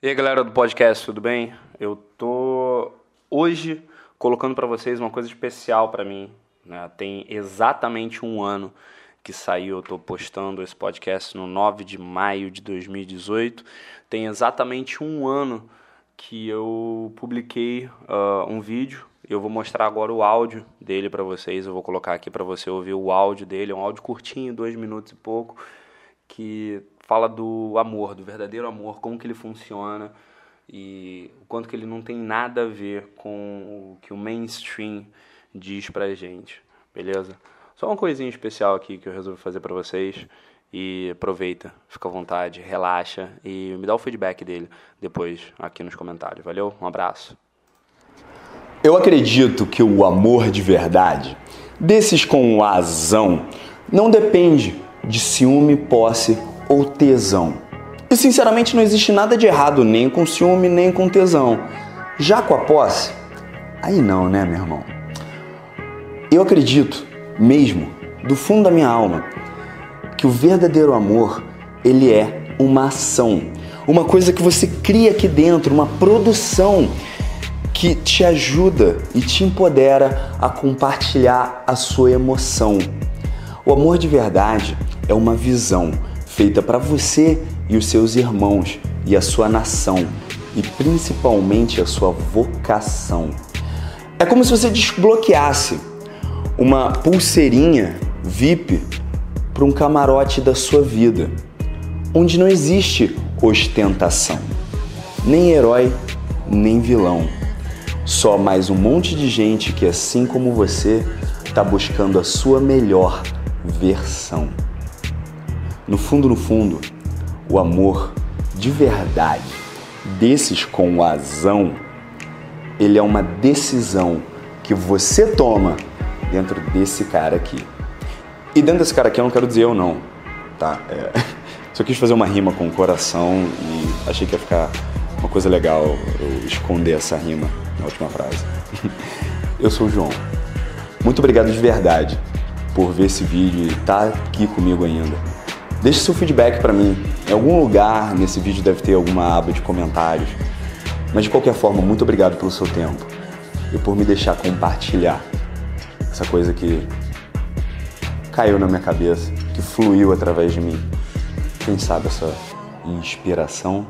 E aí galera do podcast, tudo bem? Eu tô hoje colocando para vocês uma coisa especial para mim. Né? Tem exatamente um ano que saiu, eu tô postando esse podcast no 9 de maio de 2018. Tem exatamente um ano que eu publiquei uh, um vídeo. Eu vou mostrar agora o áudio dele para vocês. Eu vou colocar aqui para você ouvir o áudio dele. É um áudio curtinho, dois minutos e pouco, que fala do amor, do verdadeiro amor, como que ele funciona e o quanto que ele não tem nada a ver com o que o mainstream diz pra gente, beleza? Só uma coisinha especial aqui que eu resolvi fazer para vocês e aproveita, fica à vontade, relaxa e me dá o feedback dele depois aqui nos comentários. Valeu? Um abraço. Eu acredito que o amor de verdade, desses com azão, não depende de ciúme, posse ou tesão. E sinceramente não existe nada de errado nem com ciúme nem com tesão. Já com a posse, aí não, né, meu irmão? Eu acredito, mesmo, do fundo da minha alma, que o verdadeiro amor, ele é uma ação, uma coisa que você cria aqui dentro, uma produção que te ajuda e te empodera a compartilhar a sua emoção. O amor de verdade é uma visão, feita para você e os seus irmãos e a sua nação e principalmente a sua vocação. É como se você desbloqueasse uma pulseirinha VIP para um camarote da sua vida, onde não existe ostentação, nem herói, nem vilão. Só mais um monte de gente que, assim como você, está buscando a sua melhor versão. No fundo, no fundo, o amor de verdade, desses com azão, ele é uma decisão que você toma dentro desse cara aqui. E dentro desse cara aqui eu não quero dizer eu não, tá? É, só quis fazer uma rima com o coração e achei que ia ficar uma coisa legal eu esconder essa rima na última frase. Eu sou o João. Muito obrigado de verdade por ver esse vídeo e estar tá aqui comigo ainda. Deixe seu feedback para mim. Em algum lugar nesse vídeo deve ter alguma aba de comentários. Mas de qualquer forma, muito obrigado pelo seu tempo e por me deixar compartilhar essa coisa que caiu na minha cabeça, que fluiu através de mim. Quem sabe essa inspiração